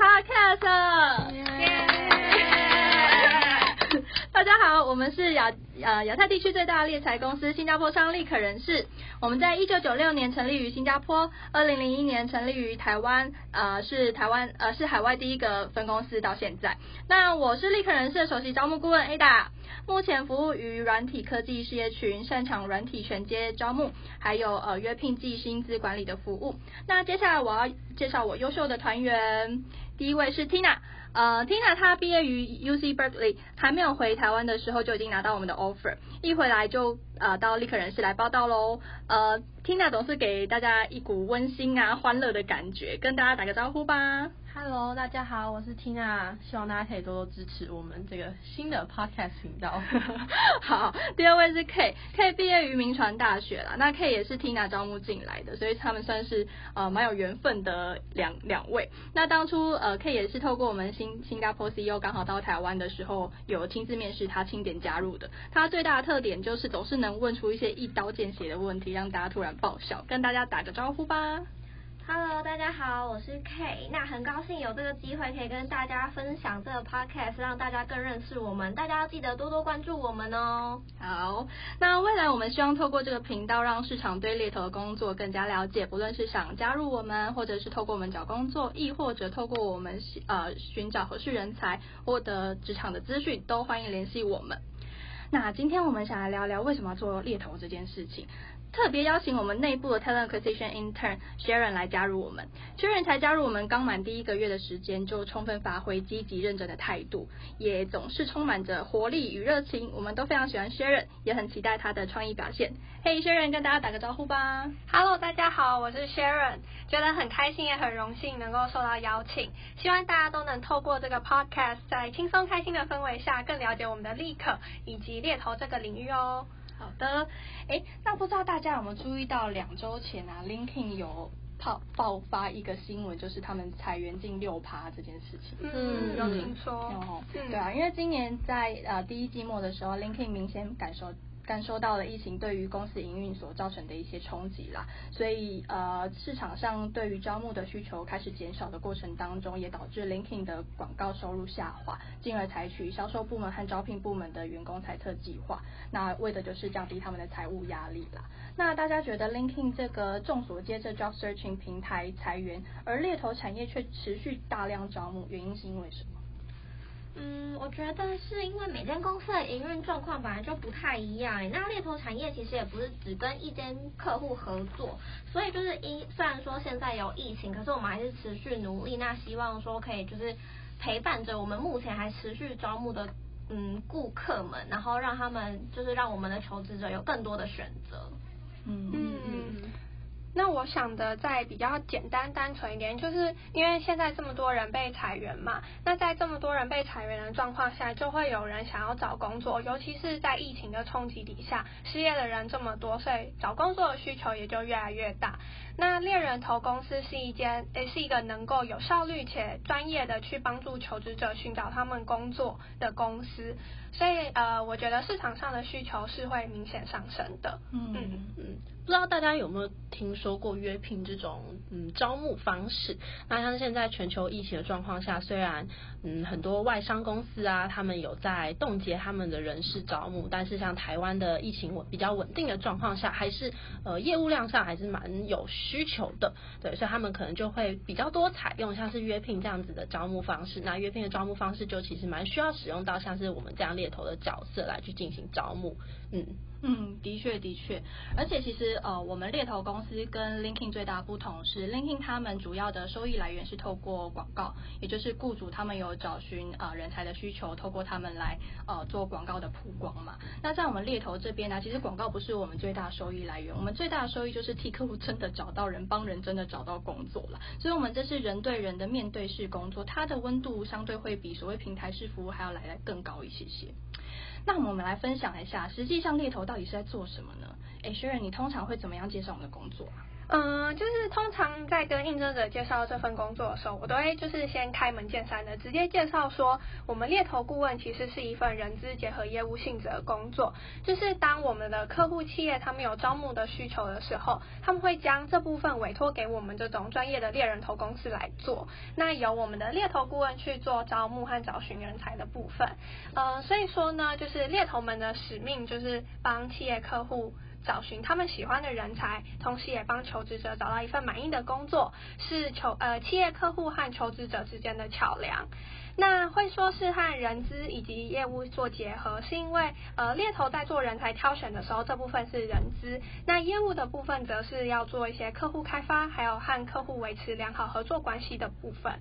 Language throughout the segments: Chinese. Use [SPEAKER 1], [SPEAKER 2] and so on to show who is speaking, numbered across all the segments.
[SPEAKER 1] Podcast。大家好，我们是亚呃亚太地区最大的猎才公司新加坡商立可人士。我们在一九九六年成立于新加坡，二零零一年成立于台湾，呃是台湾呃是海外第一个分公司到现在。那我是立可人事的首席招募顾问 Ada，目前服务于软体科技事业群，擅长软体全接招募，还有呃约聘暨薪资管理的服务。那接下来我要介绍我优秀的团员，第一位是 Tina。呃，Tina 她毕业于 UC Berkeley，还没有回台湾的时候就已经拿到我们的 offer，一回来就呃到立刻人事来报道喽。呃，Tina 总是给大家一股温馨啊、欢乐的感觉，跟大家打个招呼吧。
[SPEAKER 2] Hello，大家好，我是 Tina，希望大家可以多多支持我们这个新的 Podcast 频道。
[SPEAKER 1] 好，第二位是 K，K 毕业于铭传大学啦，那 K 也是 Tina 招募进来的，所以他们算是呃蛮有缘分的两两位。那当初呃 K 也是透过我们新新加坡 CEO 刚好到台湾的时候，有亲自面试他，钦点加入的。他最大的特点就是总是能问出一些一刀见血的问题，让大家突然爆笑。跟大家打个招呼吧。
[SPEAKER 3] Hello，大家好，我是 K。那很高兴有这个机会可以跟大家分享这个 podcast，让大家更认识我们。大家要记得多多关注我们哦。
[SPEAKER 1] 好，那未来我们希望透过这个频道，让市场对猎头的工作更加了解。不论是想加入我们，或者是透过我们找工作，亦或者透过我们呃寻找合适人才，获得职场的资讯，都欢迎联系我们。那今天我们想来聊聊为什么要做猎头这件事情。特别邀请我们内部的 Talent Acquisition Intern Sharon 来加入我们。Sharon 才加入我们刚满第一个月的时间，就充分发挥积极认真的态度，也总是充满着活力与热情。我们都非常喜欢 Sharon，也很期待她的创意表现。嘿，Sharon，跟大家打个招呼吧。
[SPEAKER 4] Hello，大家好，我是 Sharon，觉得很开心也很荣幸能够受到邀请。希望大家都能透过这个 Podcast，在轻松开心的氛围下，更了解我们的立可以及猎头这个领域哦。
[SPEAKER 1] 好的，哎，那不知道大家有没有注意到，两周前啊，LinkedIn 有爆爆发一个新闻，就是他们裁员近六趴这件事情。
[SPEAKER 4] 嗯，有听说。哦，
[SPEAKER 1] 对啊，因为今年在呃第一季末的时候，LinkedIn 明显感受。感受到了疫情对于公司营运所造成的一些冲击啦，所以呃市场上对于招募的需求开始减少的过程当中，也导致 LinkedIn 的广告收入下滑，进而采取销售部门和招聘部门的员工裁撤计划，那为的就是降低他们的财务压力啦。那大家觉得 LinkedIn 这个众所皆知 job searching 平台裁员，而猎头产业却持续大量招募，原因是因为什么？
[SPEAKER 3] 嗯，我觉得是因为每间公司的营运状况本来就不太一样。那猎头产业其实也不是只跟一间客户合作，所以就是一虽然说现在有疫情，可是我们还是持续努力。那希望说可以就是陪伴着我们目前还持续招募的嗯顾客们，然后让他们就是让我们的求职者有更多的选择。
[SPEAKER 4] 嗯嗯。那我想的再比较简单单纯一点，就是因为现在这么多人被裁员嘛，那在这么多人被裁员的状况下，就会有人想要找工作，尤其是在疫情的冲击底下，失业的人这么多，所以找工作的需求也就越来越大。那猎人头公司是一间，也是一个能够有效率且专业的去帮助求职者寻找他们工作的公司，所以呃，我觉得市场上的需求是会明显上升的。
[SPEAKER 2] 嗯嗯嗯。不知道大家有没有听说过约聘这种嗯招募方式？那像现在全球疫情的状况下，虽然嗯很多外商公司啊，他们有在冻结他们的人事招募，但是像台湾的疫情稳比较稳定的状况下，还是呃业务量上还是蛮有需求的。对，所以他们可能就会比较多采用像是约聘这样子的招募方式。那约聘的招募方式就其实蛮需要使用到像是我们这样猎头的角色来去进行招募。嗯。
[SPEAKER 1] 嗯，的确的确，而且其实呃，我们猎头公司跟 LinkedIn 最大不同是，LinkedIn 他们主要的收益来源是透过广告，也就是雇主他们有找寻呃人才的需求，透过他们来呃做广告的曝光嘛。那在我们猎头这边呢，其实广告不是我们最大收益来源，我们最大的收益就是替客户真的找到人，帮人真的找到工作了。所以，我们这是人对人的面对式工作，它的温度相对会比所谓平台式服务还要来得更高一些些。那我们来分享一下，实际上猎头到底是在做什么呢？哎，学员你通常会怎么样介绍我们的工作啊？
[SPEAKER 4] 嗯，就是通常在跟应征者介绍这份工作的时候，我都会就是先开门见山的直接介绍说，我们猎头顾问其实是一份人资结合业务性质的工作。就是当我们的客户企业他们有招募的需求的时候，他们会将这部分委托给我们这种专业的猎人头公司来做。那由我们的猎头顾问去做招募和找寻人才的部分。嗯，所以说呢，就是猎头们的使命就是帮企业客户。找寻他们喜欢的人才，同时也帮求职者找到一份满意的工作，是求呃企业客户和求职者之间的桥梁。那会说是和人资以及业务做结合，是因为呃猎头在做人才挑选的时候，这部分是人资，那业务的部分则是要做一些客户开发，还有和客户维持良好合作关系的部分。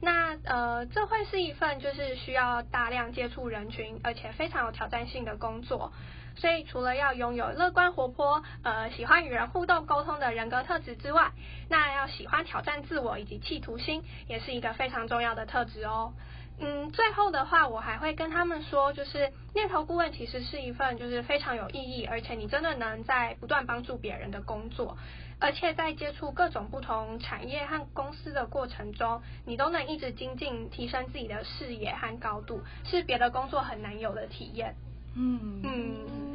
[SPEAKER 4] 那呃这会是一份就是需要大量接触人群，而且非常有挑战性的工作。所以，除了要拥有乐观活泼、呃喜欢与人互动沟通的人格特质之外，那要喜欢挑战自我以及企图心，也是一个非常重要的特质哦。嗯，最后的话，我还会跟他们说，就是念头顾问其实是一份就是非常有意义，而且你真的能在不断帮助别人的工作，而且在接触各种不同产业和公司的过程中，你都能一直精进、提升自己的视野和高度，是别的工作很难有的体验。
[SPEAKER 1] 嗯
[SPEAKER 3] 嗯，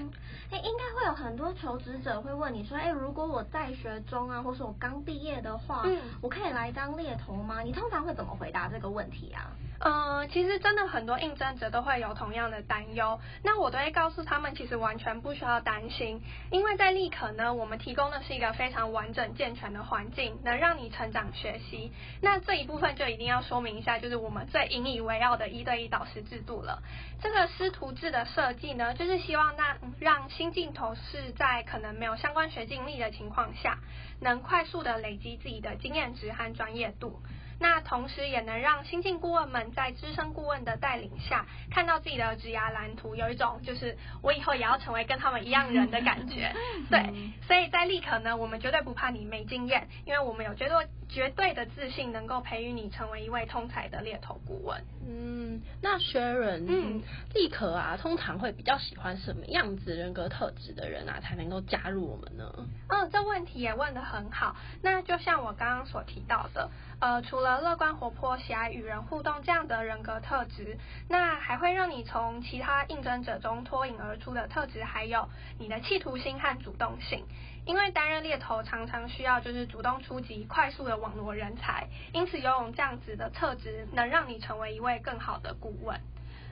[SPEAKER 3] 哎，应该会有很多求职者会问你说，哎，如果我在学中啊，或是我刚毕业的话，嗯，我可以来当猎头吗？你通常会怎么回答这个问题啊？
[SPEAKER 4] 呃，其实真的很多应征者都会有同样的担忧，那我都会告诉他们，其实完全不需要担心，因为在立可呢，我们提供的是一个非常完整健全的环境，能让你成长学习。那这一部分就一定要说明一下，就是我们最引以为傲的一对一导师制度了。这个师徒制的设计呢，就是希望让让新进同事在可能没有相关学经历的情况下，能快速的累积自己的经验值和专业度。那同时也能让新进顾问们在资深顾问的带领下，看到自己的职涯蓝图，有一种就是我以后也要成为跟他们一样人的感觉。对，所以在立可呢，我们绝对不怕你没经验，因为我们有绝对绝对的自信，能够培育你成为一位通才的猎头顾问。
[SPEAKER 2] 嗯，那 Sharon，嗯，立可啊，通常会比较喜欢什么样子人格特质的人啊，才能够加入我们呢？
[SPEAKER 4] 嗯，这问题也问得很好。那就像我刚刚所提到的。呃，除了乐观活泼、喜爱与人互动这样的人格特质，那还会让你从其他应征者中脱颖而出的特质，还有你的企图心和主动性。因为担任猎头常常需要就是主动出击、快速的网络人才，因此拥有这样子的特质，能让你成为一位更好的顾问。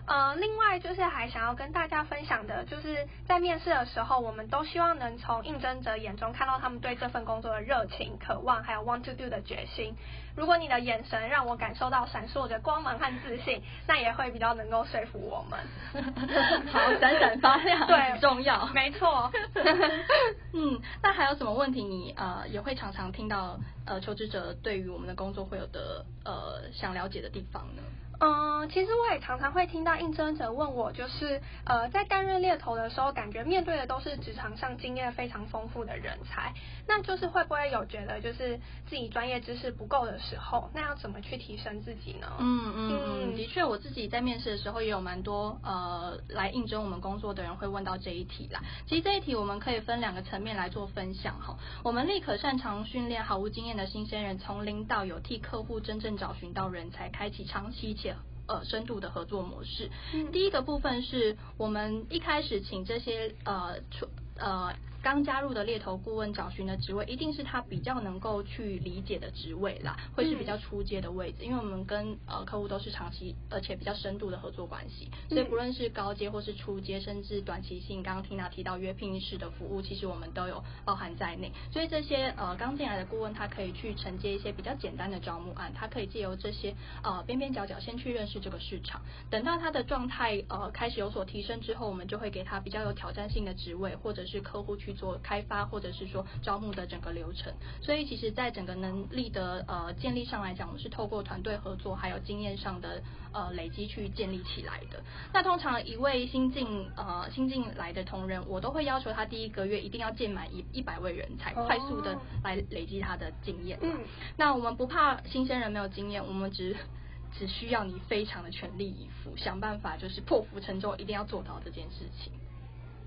[SPEAKER 4] 呃，另外就是还想要跟大家分享的，就是在面试的时候，我们都希望能从应征者眼中看到他们对这份工作的热情、渴望，还有 want to do 的决心。如果你的眼神让我感受到闪烁着光芒和自信，那也会比较能够说服我们。
[SPEAKER 1] 好，闪闪发亮，
[SPEAKER 4] 对，
[SPEAKER 1] 很重要，
[SPEAKER 4] 没错。
[SPEAKER 1] 嗯，那还有什么问题你呃也会常常听到呃求职者对于我们的工作会有的呃想了解的地方呢？
[SPEAKER 4] 嗯，其实我也常常会听到应征者问我，就是呃，在担任猎头的时候，感觉面对的都是职场上经验非常丰富的人才，那就是会不会有觉得就是自己专业知识不够的时候，那要怎么去提升自己呢？
[SPEAKER 1] 嗯嗯嗯，的确，我自己在面试的时候也有蛮多呃来应征我们工作的人会问到这一题啦。其实这一题我们可以分两个层面来做分享哈。我们立可擅长训练毫无经验的新鲜人，从零到有，替客户真正找寻到人才，开启长期且呃，深度的合作模式。嗯、第一个部分是我们一开始请这些呃，出呃。刚加入的猎头顾问找寻的职位，一定是他比较能够去理解的职位啦，会是比较初阶的位置，因为我们跟呃客户都是长期而且比较深度的合作关系，所以不论是高阶或是初阶，甚至短期性，刚刚缇娜提到约聘式的服务，其实我们都有包含在内。所以这些呃刚进来的顾问，他可以去承接一些比较简单的招募案，他可以借由这些呃边边角角先去认识这个市场，等到他的状态呃开始有所提升之后，我们就会给他比较有挑战性的职位，或者是客户去。做开发或者是说招募的整个流程，所以其实，在整个能力的呃建立上来讲，我们是透过团队合作还有经验上的呃累积去建立起来的。那通常一位新进呃新进来的同仁，我都会要求他第一个月一定要建满一一百位人才，快速的来累积他的经验。嗯，那我们不怕新鲜人没有经验，我们只 只需要你非常的全力以赴，想办法就是破釜沉舟，一定要做到这件事情。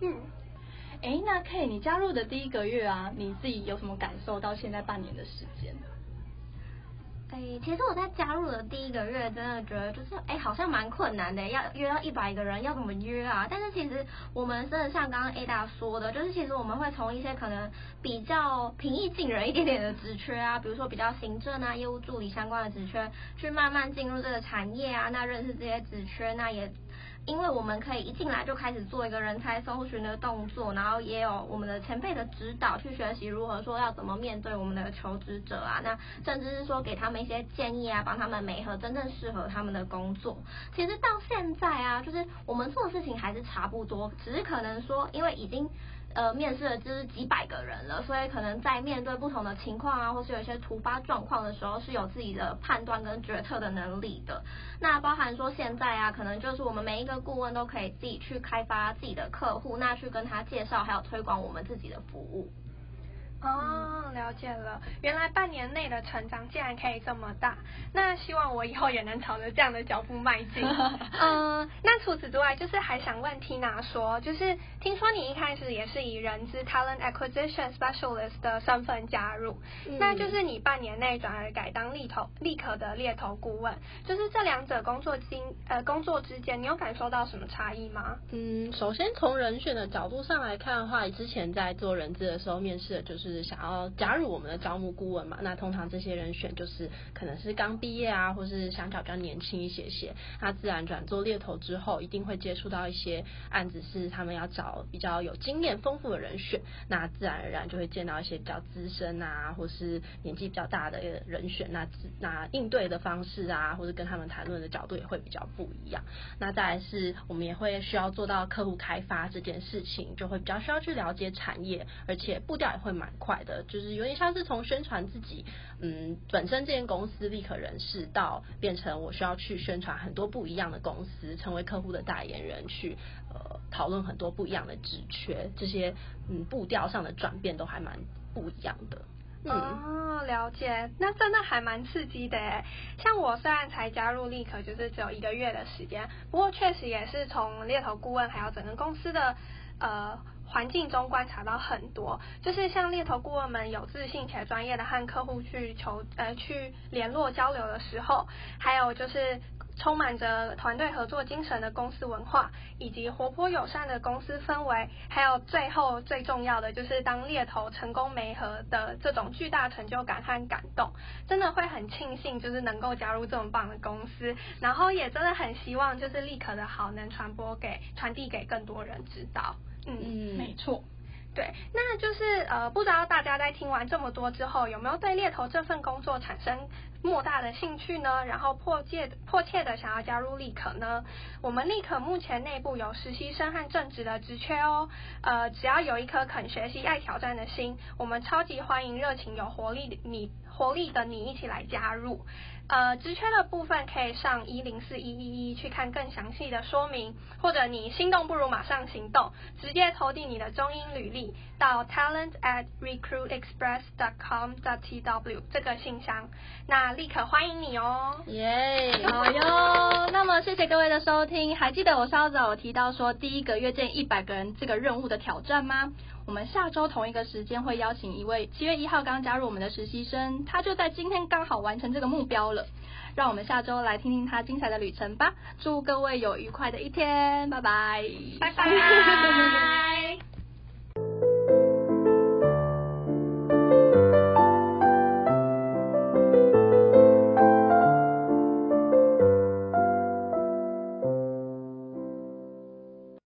[SPEAKER 4] 嗯。
[SPEAKER 1] 哎，那 K，你加入的第一个月啊，你自己有什么感受？到现在半年的时间？
[SPEAKER 3] 哎，其实我在加入的第一个月，真的觉得就是，哎，好像蛮困难的，要约到一百个人，要怎么约啊？但是其实我们真的像刚刚 Ada 说的，就是其实我们会从一些可能比较平易近人一点点的职缺啊，比如说比较行政啊、业务助理相关的职缺，去慢慢进入这个产业啊，那认识这些职缺，那也。因为我们可以一进来就开始做一个人才搜寻的动作，然后也有我们的前辈的指导，去学习如何说要怎么面对我们的求职者啊，那甚至是说给他们一些建议啊，帮他们媒合真正适合他们的工作。其实到现在啊，就是我们做的事情还是差不多，只是可能说因为已经。呃，面试了就是几百个人了，所以可能在面对不同的情况啊，或是有一些突发状况的时候，是有自己的判断跟决策的能力的。那包含说现在啊，可能就是我们每一个顾问都可以自己去开发自己的客户，那去跟他介绍还有推广我们自己的服务。
[SPEAKER 4] 哦，了解了，原来半年内的成长竟然可以这么大，那希望我以后也能朝着这样的脚步迈进。嗯、呃，那除此之外，就是还想问 Tina 说，就是听说你一开始也是以人资 Talent Acquisition Specialist 的身份加入，嗯、那就是你半年内转而改当猎头立刻的猎头顾问，就是这两者工作经呃工作之间，你有感受到什么差异吗？
[SPEAKER 2] 嗯，首先从人选的角度上来看的话，之前在做人资的时候面试的就是。是想要加入我们的招募顾问嘛？那通常这些人选就是可能是刚毕业啊，或是相较比较年轻一些些。那自然转做猎头之后，一定会接触到一些案子，是他们要找比较有经验丰富的人选。那自然而然就会见到一些比较资深啊，或是年纪比较大的人选。那那应对的方式啊，或者跟他们谈论的角度也会比较不一样。那再来是我们也会需要做到客户开发这件事情，就会比较需要去了解产业，而且步调也会蛮快的，就是有点像是从宣传自己，嗯，本身这间公司立可人事，到变成我需要去宣传很多不一样的公司，成为客户的代言人，去呃讨论很多不一样的职缺，这些嗯步调上的转变都还蛮不一样的。嗯、
[SPEAKER 4] 哦，了解，那真的还蛮刺激的诶。像我虽然才加入立可，就是只有一个月的时间，不过确实也是从猎头顾问还有整个公司的呃。环境中观察到很多，就是像猎头顾问们有自信且专业的和客户去求呃去联络交流的时候，还有就是充满着团队合作精神的公司文化，以及活泼友善的公司氛围，还有最后最重要的就是当猎头成功媒合的这种巨大成就感和感动，真的会很庆幸就是能够加入这么棒的公司，然后也真的很希望就是立可的好能传播给传递给更多人知道。
[SPEAKER 1] 嗯。嗯，没错，
[SPEAKER 4] 对，那就是呃，不知道大家在听完这么多之后，有没有对猎头这份工作产生莫大的兴趣呢？然后迫切迫切的想要加入立可呢？我们立可目前内部有实习生和正职的职缺哦，呃，只要有一颗肯学习、爱挑战的心，我们超级欢迎热情、有活力的你，活力的你一起来加入。呃，职缺的部分可以上一零四一一一去看更详细的说明，或者你心动不如马上行动，直接投递你的中英履历到 talent at recruitexpress dot com dot tw 这个信箱，那立刻欢迎你哦。
[SPEAKER 1] 耶，好哟。那么谢谢各位的收听，还记得我稍早有提到说第一个月见一百个人这个任务的挑战吗？我们下周同一个时间会邀请一位七月一号刚加入我们的实习生，他就在今天刚好完成这个目标了。让我们下周来听听他精彩的旅程吧。祝各位有愉快的一天，拜拜，
[SPEAKER 4] 拜拜。